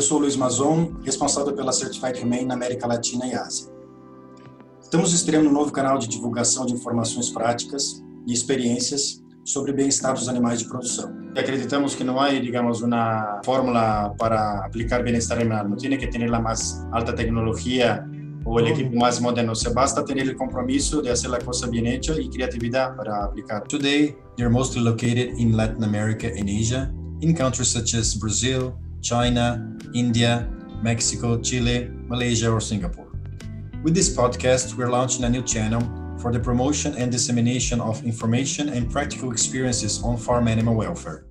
Eu sou Luiz Mazon, responsável pela Certified Humane na América Latina e Ásia. Estamos estreando um novo canal de divulgação de informações práticas e experiências sobre bem-estar dos animais de produção. Acreditamos que não há, digamos, uma fórmula para aplicar bem-estar animal. Não tem que ter a mais alta tecnologia ou o equipo mais moderno. Se basta ter o compromisso de fazer a coisa bem hecha e criatividade para aplicar. Today, they're mostly located in Latin America and Asia, in countries such as Brazil, China, India, Mexico, Chile, Malaysia, or Singapore. With this podcast, we're launching a new channel for the promotion and dissemination of information and practical experiences on farm animal welfare.